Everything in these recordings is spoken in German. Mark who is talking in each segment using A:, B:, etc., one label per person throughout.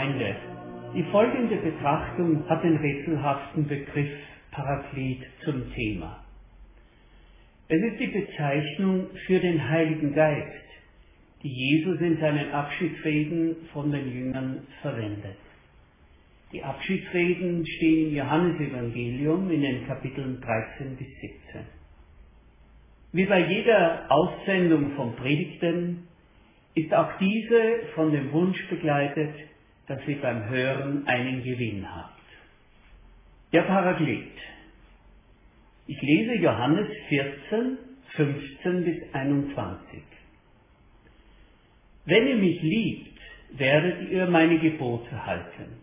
A: Freunde, die folgende Betrachtung hat den rätselhaften Begriff Paraklet zum Thema. Es ist die Bezeichnung für den Heiligen Geist, die Jesus in seinen Abschiedsreden von den Jüngern verwendet. Die Abschiedsreden stehen im Johannesevangelium in den Kapiteln 13 bis 17. Wie bei jeder Aussendung von Predigten ist auch diese von dem Wunsch begleitet, dass ihr beim Hören einen Gewinn habt. Der Paraklet. Ich lese Johannes 14, 15 bis 21. Wenn ihr mich liebt, werdet ihr meine Gebote halten.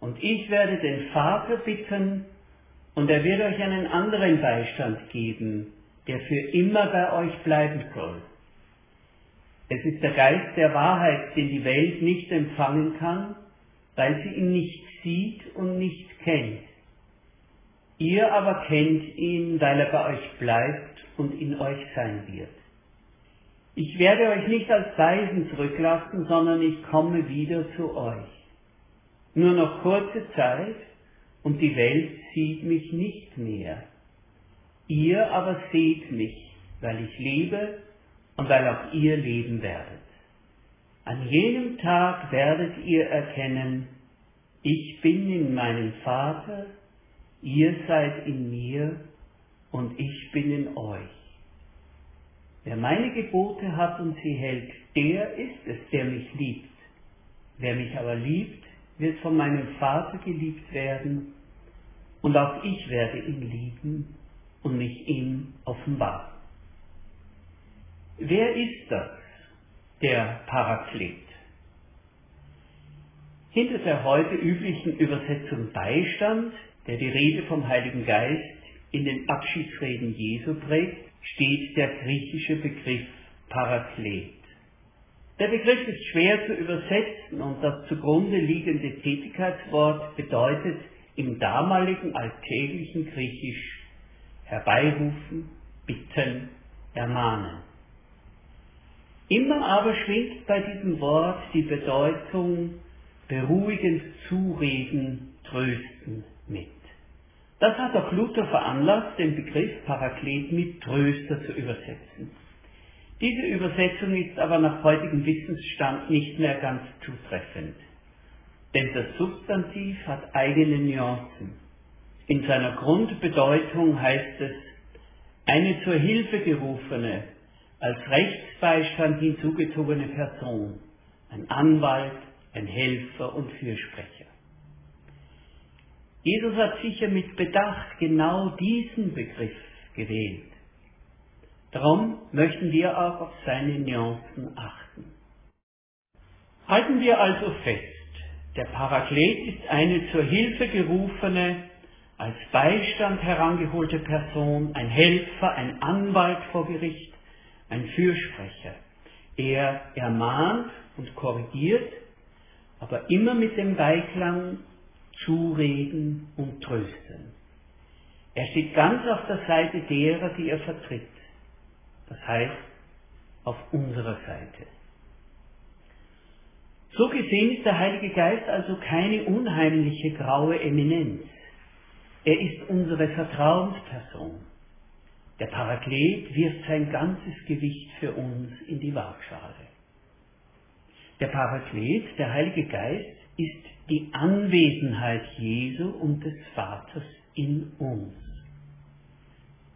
A: Und ich werde den Vater bitten, und er wird euch einen anderen Beistand geben, der für immer bei euch bleiben soll. Es ist der Geist der Wahrheit, den die Welt nicht empfangen kann, weil sie ihn nicht sieht und nicht kennt. Ihr aber kennt ihn, weil er bei euch bleibt und in euch sein wird. Ich werde euch nicht als Weisen zurücklassen, sondern ich komme wieder zu euch. Nur noch kurze Zeit und die Welt sieht mich nicht mehr. Ihr aber seht mich, weil ich lebe und weil auch ihr leben werdet. An jenem Tag werdet ihr erkennen, ich bin in meinem Vater Ihr seid in mir und ich bin in euch. Wer meine Gebote hat und sie hält, der ist es, der mich liebt. Wer mich aber liebt, wird von meinem Vater geliebt werden, und auch ich werde ihn lieben und mich ihm offenbaren. Wer ist das, der Paraklet? Hinter der heute üblichen Übersetzung Beistand der die Rede vom Heiligen Geist in den Abschiedsreden Jesu prägt, steht der griechische Begriff Paraklet. Der Begriff ist schwer zu übersetzen und das zugrunde liegende Tätigkeitswort bedeutet im damaligen alltäglichen Griechisch herbeirufen, bitten, ermahnen. Immer aber schwingt bei diesem Wort die Bedeutung beruhigend zureden, trösten mit. Das hat auch Luther veranlasst, den Begriff Paraklet mit Tröster zu übersetzen. Diese Übersetzung ist aber nach heutigem Wissensstand nicht mehr ganz zutreffend. Denn das Substantiv hat eigene Nuancen. In seiner Grundbedeutung heißt es, eine zur Hilfe gerufene, als Rechtsbeistand hinzugezogene Person, ein Anwalt, ein Helfer und Fürsprecher. Jesus hat sicher mit Bedacht genau diesen Begriff gewählt. Darum möchten wir auch auf seine Nuancen achten. Halten wir also fest, der Paraklet ist eine zur Hilfe gerufene, als Beistand herangeholte Person, ein Helfer, ein Anwalt vor Gericht, ein Fürsprecher. Er ermahnt und korrigiert, aber immer mit dem Beiklang zureden und trösten. Er steht ganz auf der Seite derer, die er vertritt. Das heißt, auf unserer Seite. So gesehen ist der Heilige Geist also keine unheimliche graue Eminenz. Er ist unsere Vertrauensperson. Der Paraklet wirft sein ganzes Gewicht für uns in die Waagschale. Der Paraklet, der Heilige Geist, ist die Anwesenheit Jesu und des Vaters in uns.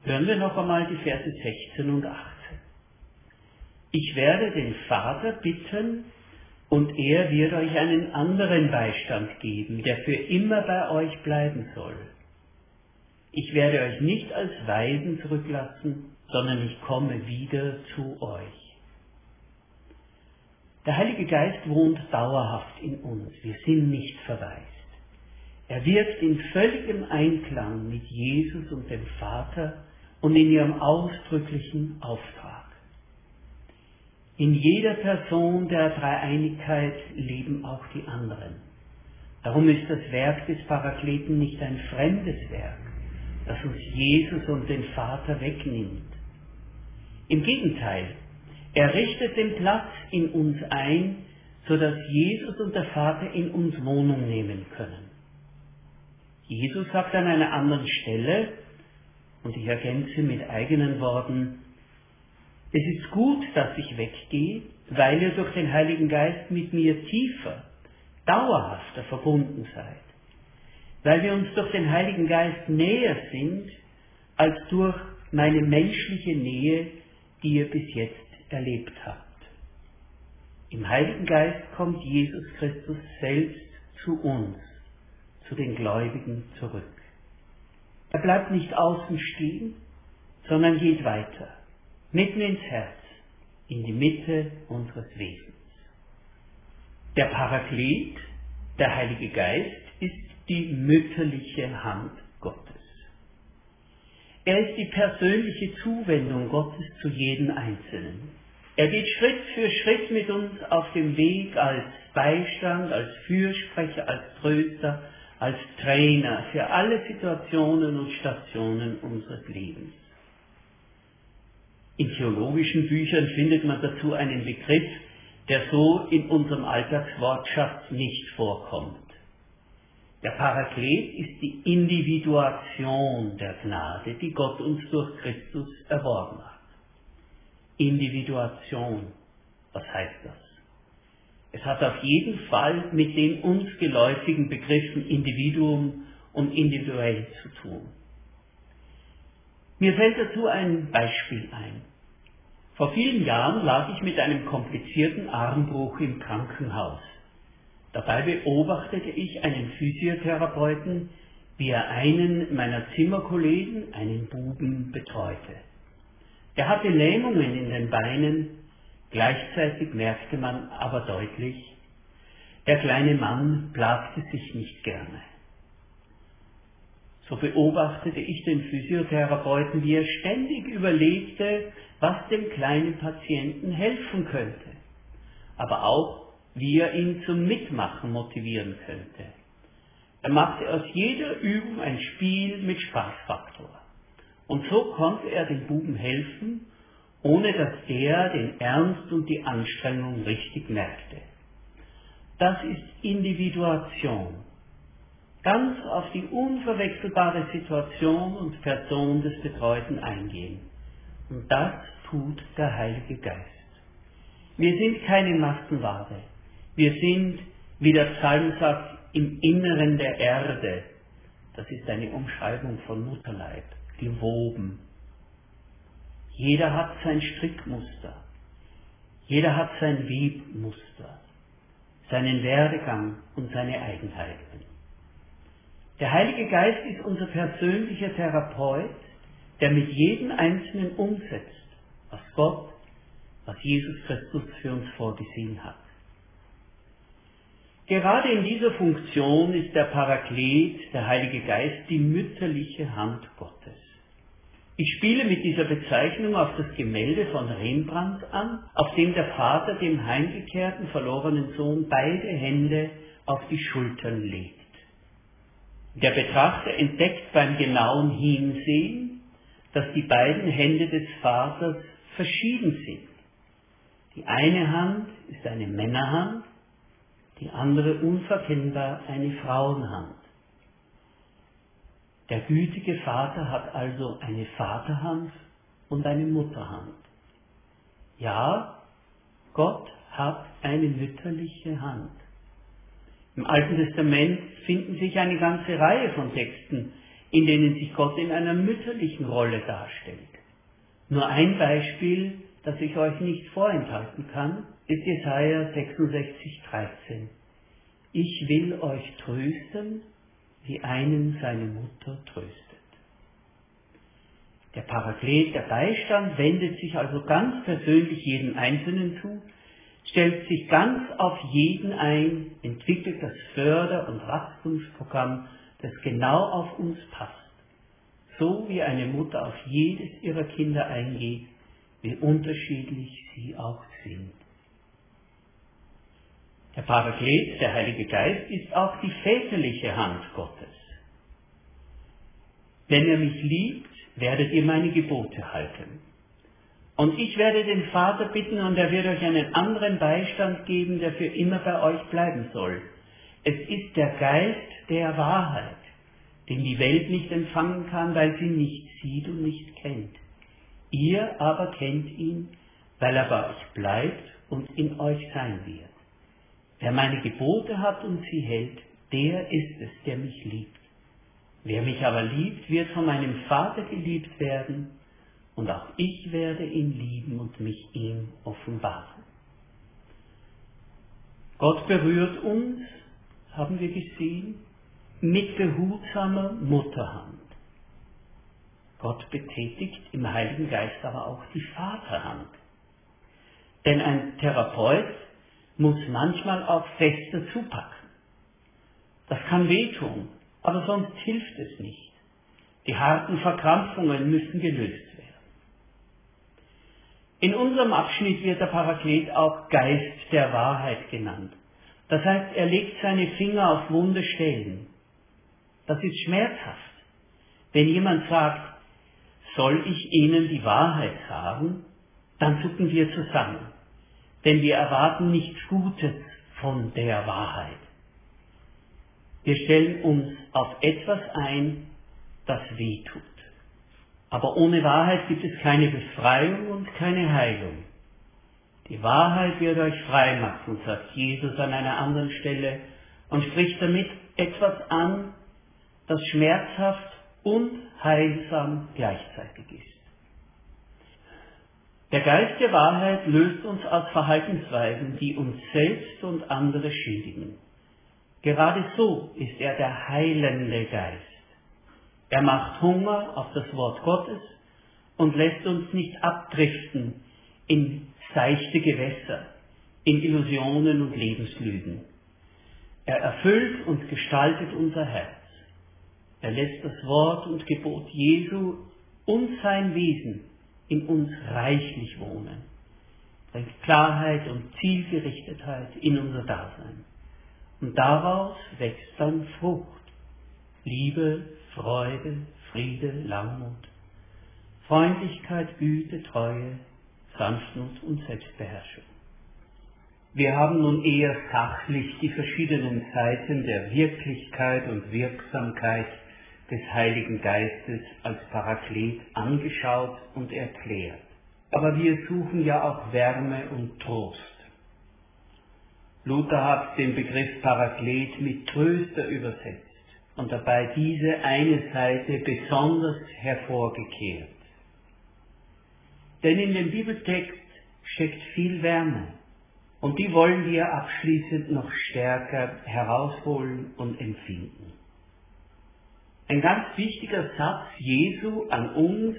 A: Hören wir noch einmal die Verse 16 und 18. Ich werde den Vater bitten, und er wird euch einen anderen Beistand geben, der für immer bei euch bleiben soll. Ich werde euch nicht als Weisen zurücklassen, sondern ich komme wieder zu euch. Der Heilige Geist wohnt dauerhaft in uns. Wir sind nicht verwaist. Er wirkt in völligem Einklang mit Jesus und dem Vater und in ihrem ausdrücklichen Auftrag. In jeder Person der Dreieinigkeit leben auch die anderen. Darum ist das Werk des Parakleten nicht ein fremdes Werk, das uns Jesus und den Vater wegnimmt. Im Gegenteil, er richtet den Platz in uns ein, sodass Jesus und der Vater in uns Wohnung nehmen können. Jesus sagt an einer anderen Stelle, und ich ergänze mit eigenen Worten, es ist gut, dass ich weggehe, weil ihr durch den Heiligen Geist mit mir tiefer, dauerhafter verbunden seid. Weil wir uns durch den Heiligen Geist näher sind, als durch meine menschliche Nähe, die ihr bis jetzt erlebt habt. Im Heiligen Geist kommt Jesus Christus selbst zu uns, zu den Gläubigen zurück. Er bleibt nicht außen stehen, sondern geht weiter, mitten ins Herz, in die Mitte unseres Wesens. Der Paraklet, der Heilige Geist, ist die mütterliche Hand Gottes. Er ist die persönliche Zuwendung Gottes zu jedem Einzelnen. Er geht Schritt für Schritt mit uns auf dem Weg als Beistand, als Fürsprecher, als Tröster, als Trainer für alle Situationen und Stationen unseres Lebens. In theologischen Büchern findet man dazu einen Begriff, der so in unserem Alltagswortschatz nicht vorkommt. Der Paraklet ist die Individuation der Gnade, die Gott uns durch Christus erworben hat. Individuation, was heißt das? Es hat auf jeden Fall mit den uns geläufigen Begriffen Individuum und individuell zu tun. Mir fällt dazu ein Beispiel ein. Vor vielen Jahren lag ich mit einem komplizierten Armbruch im Krankenhaus. Dabei beobachtete ich einen Physiotherapeuten, wie er einen meiner Zimmerkollegen, einen Buben, betreute. Er hatte Lähmungen in den Beinen, gleichzeitig merkte man aber deutlich, der kleine Mann plagte sich nicht gerne. So beobachtete ich den Physiotherapeuten, wie er ständig überlegte, was dem kleinen Patienten helfen könnte, aber auch, wie er ihn zum Mitmachen motivieren könnte. Er machte aus jeder Übung ein Spiel mit Spaßfaktor. Und so konnte er dem Buben helfen, ohne dass er den Ernst und die Anstrengung richtig merkte. Das ist Individuation. Ganz auf die unverwechselbare Situation und Person des Betreuten eingehen. Und das tut der Heilige Geist. Wir sind keine Massenware. Wir sind, wie der Psalm sagt, im Inneren der Erde. Das ist eine Umschreibung von Mutterleib, gewoben. Jeder hat sein Strickmuster. Jeder hat sein Webmuster, seinen Werdegang und seine Eigenheiten. Der Heilige Geist ist unser persönlicher Therapeut, der mit jedem Einzelnen umsetzt, was Gott, was Jesus Christus für uns vorgesehen hat. Gerade in dieser Funktion ist der Paraklet, der Heilige Geist, die mütterliche Hand Gottes. Ich spiele mit dieser Bezeichnung auf das Gemälde von Rembrandt an, auf dem der Vater dem heimgekehrten verlorenen Sohn beide Hände auf die Schultern legt. Der Betrachter entdeckt beim genauen Hinsehen, dass die beiden Hände des Vaters verschieden sind. Die eine Hand ist eine Männerhand, die andere unverkennbar eine Frauenhand. Der gütige Vater hat also eine Vaterhand und eine Mutterhand. Ja, Gott hat eine mütterliche Hand. Im Alten Testament finden sich eine ganze Reihe von Texten, in denen sich Gott in einer mütterlichen Rolle darstellt. Nur ein Beispiel, das ich euch nicht vorenthalten kann, ist Jesaja 66, 13. Ich will euch trösten wie einen seine Mutter tröstet. Der Paraklet, der Beistand, wendet sich also ganz persönlich jedem Einzelnen zu, stellt sich ganz auf jeden ein, entwickelt das Förder- und Wachstumsprogramm, das genau auf uns passt. So wie eine Mutter auf jedes ihrer Kinder eingeht, wie unterschiedlich sie auch sind. Der Paraklet, der Heilige Geist, ist auch die väterliche Hand Gottes. Wenn ihr mich liebt, werdet ihr meine Gebote halten. Und ich werde den Vater bitten und er wird euch einen anderen Beistand geben, der für immer bei euch bleiben soll. Es ist der Geist der Wahrheit, den die Welt nicht empfangen kann, weil sie nicht sieht und nicht kennt. Ihr aber kennt ihn, weil er bei euch bleibt und in euch sein wird. Wer meine Gebote hat und sie hält, der ist es, der mich liebt. Wer mich aber liebt, wird von meinem Vater geliebt werden, und auch ich werde ihn lieben und mich ihm offenbaren. Gott berührt uns, haben wir gesehen, mit behutsamer Mutterhand. Gott betätigt im Heiligen Geist aber auch die Vaterhand. Denn ein Therapeut muss manchmal auch fester zupacken. Das kann wehtun, aber sonst hilft es nicht. Die harten Verkrampfungen müssen gelöst werden. In unserem Abschnitt wird der Paraklet auch Geist der Wahrheit genannt. Das heißt, er legt seine Finger auf wunde Stellen. Das ist schmerzhaft. Wenn jemand sagt, soll ich Ihnen die Wahrheit sagen, dann zucken wir zusammen. Denn wir erwarten nichts Gutes von der Wahrheit. Wir stellen uns auf etwas ein, das weh tut. Aber ohne Wahrheit gibt es keine Befreiung und keine Heilung. Die Wahrheit wird euch frei machen, sagt Jesus an einer anderen Stelle und spricht damit etwas an, das schmerzhaft und heilsam gleichzeitig ist. Der Geist der Wahrheit löst uns aus Verhaltensweisen, die uns selbst und andere schädigen. Gerade so ist er der heilende Geist. Er macht Hunger auf das Wort Gottes und lässt uns nicht abdriften in seichte Gewässer, in Illusionen und Lebenslügen. Er erfüllt und gestaltet unser Herz. Er lässt das Wort und Gebot Jesu und sein Wesen in uns reichlich wohnen, bringt Klarheit und Zielgerichtetheit in unser Dasein. Und daraus wächst dann Frucht, Liebe, Freude, Friede, Langmut, Freundlichkeit, Güte, Treue, Sanftmut und Selbstbeherrschung. Wir haben nun eher sachlich die verschiedenen Seiten der Wirklichkeit und Wirksamkeit des Heiligen Geistes als Paraklet angeschaut und erklärt. Aber wir suchen ja auch Wärme und Trost. Luther hat den Begriff Paraklet mit Tröster übersetzt und dabei diese eine Seite besonders hervorgekehrt. Denn in dem Bibeltext steckt viel Wärme und die wollen wir abschließend noch stärker herausholen und empfinden. Ein ganz wichtiger Satz Jesu an uns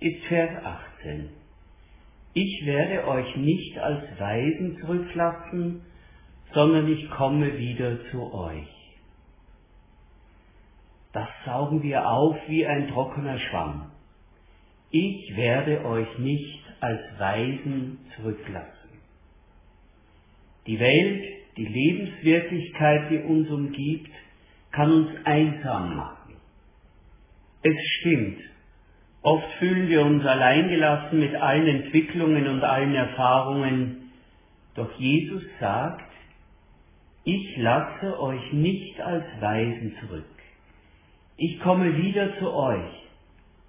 A: ist Vers 18. Ich werde euch nicht als Weisen zurücklassen, sondern ich komme wieder zu euch. Das saugen wir auf wie ein trockener Schwamm. Ich werde euch nicht als Weisen zurücklassen. Die Welt, die Lebenswirklichkeit, die uns umgibt, kann uns einsam machen. Es stimmt. Oft fühlen wir uns alleingelassen mit allen Entwicklungen und allen Erfahrungen. Doch Jesus sagt, ich lasse euch nicht als Weisen zurück. Ich komme wieder zu euch.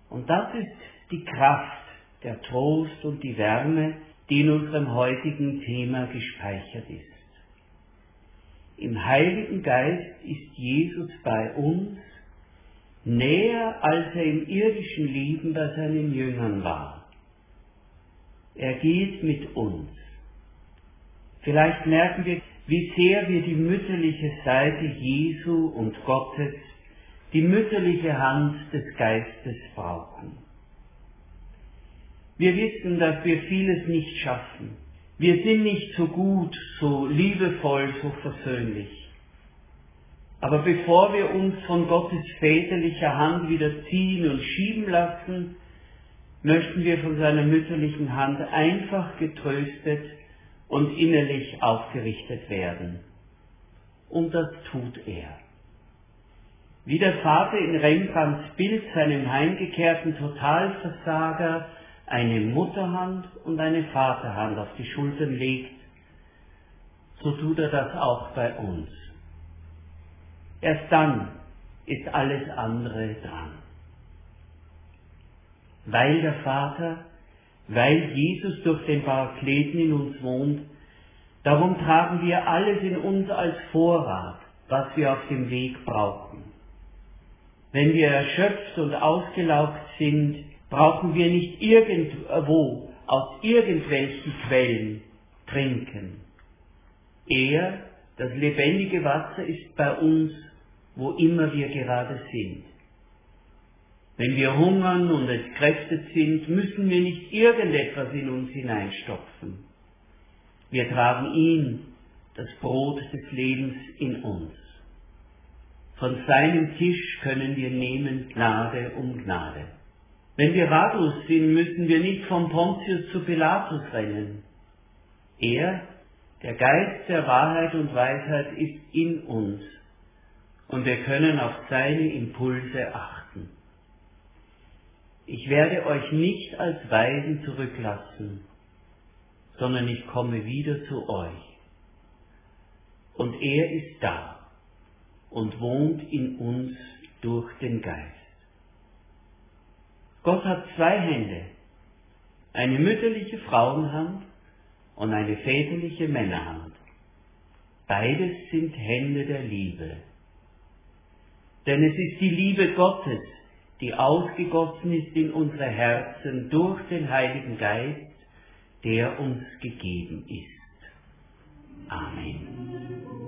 A: Und das ist die Kraft, der Trost und die Wärme, die in unserem heutigen Thema gespeichert ist. Im Heiligen Geist ist Jesus bei uns näher als er im irdischen Leben bei seinen Jüngern war. Er geht mit uns. Vielleicht merken wir, wie sehr wir die mütterliche Seite Jesu und Gottes, die mütterliche Hand des Geistes brauchen. Wir wissen, dass wir vieles nicht schaffen. Wir sind nicht so gut, so liebevoll, so versöhnlich. Aber bevor wir uns von Gottes väterlicher Hand wieder ziehen und schieben lassen, möchten wir von seiner mütterlichen Hand einfach getröstet und innerlich aufgerichtet werden. Und das tut er. Wie der Vater in Rembrandts Bild seinem heimgekehrten Totalversager eine Mutterhand und eine Vaterhand auf die Schultern legt, so tut er das auch bei uns. Erst dann ist alles andere dran. Weil der Vater, weil Jesus durch den Parakleten in uns wohnt, darum tragen wir alles in uns als Vorrat, was wir auf dem Weg brauchen. Wenn wir erschöpft und ausgelaugt sind, brauchen wir nicht irgendwo aus irgendwelchen Quellen trinken. Er, das lebendige Wasser, ist bei uns, wo immer wir gerade sind. Wenn wir hungern und entkräftet sind, müssen wir nicht irgendetwas in uns hineinstopfen. Wir tragen ihn, das Brot des Lebens, in uns. Von seinem Tisch können wir nehmen Gnade um Gnade. Wenn wir ratlos sind, müssen wir nicht von Pontius zu Pilatus rennen. Er, der Geist der Wahrheit und Weisheit, ist in uns und wir können auf seine Impulse achten. Ich werde euch nicht als Weisen zurücklassen, sondern ich komme wieder zu euch. Und er ist da und wohnt in uns durch den Geist. Gott hat zwei Hände, eine mütterliche Frauenhand und eine väterliche Männerhand. Beides sind Hände der Liebe. Denn es ist die Liebe Gottes, die ausgegossen ist in unsere Herzen durch den Heiligen Geist, der uns gegeben ist. Amen.